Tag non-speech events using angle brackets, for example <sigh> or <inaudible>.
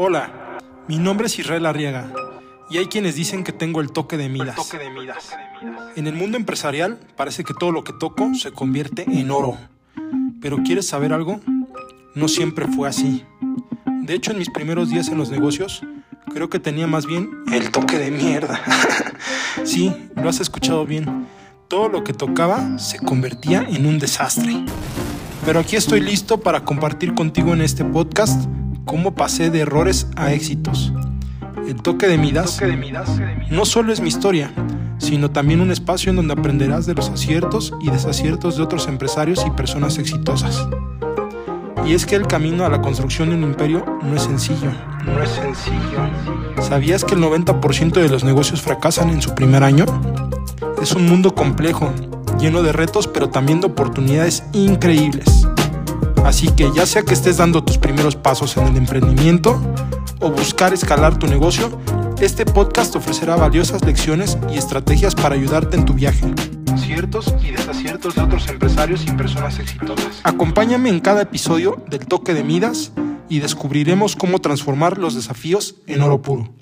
Hola, mi nombre es Israel Arriaga y hay quienes dicen que tengo el toque de Midas. En el mundo empresarial parece que todo lo que toco se convierte en oro. Pero ¿quieres saber algo? No siempre fue así. De hecho, en mis primeros días en los negocios, creo que tenía más bien el toque de mierda. <laughs> sí, lo has escuchado bien. Todo lo que tocaba se convertía en un desastre. Pero aquí estoy listo para compartir contigo en este podcast cómo pasé de errores a éxitos. El toque de Midas no solo es mi historia, sino también un espacio en donde aprenderás de los aciertos y desaciertos de otros empresarios y personas exitosas. Y es que el camino a la construcción de un imperio no es sencillo. No es sencillo. ¿Sabías que el 90% de los negocios fracasan en su primer año? Es un mundo complejo, lleno de retos, pero también de oportunidades increíbles. Así que ya sea que estés dando tus primeros pasos en el emprendimiento o buscar escalar tu negocio, este podcast ofrecerá valiosas lecciones y estrategias para ayudarte en tu viaje. Aciertos y desaciertos de otros empresarios y personas exitosas. Acompáñame en cada episodio del Toque de Midas y descubriremos cómo transformar los desafíos en oro puro.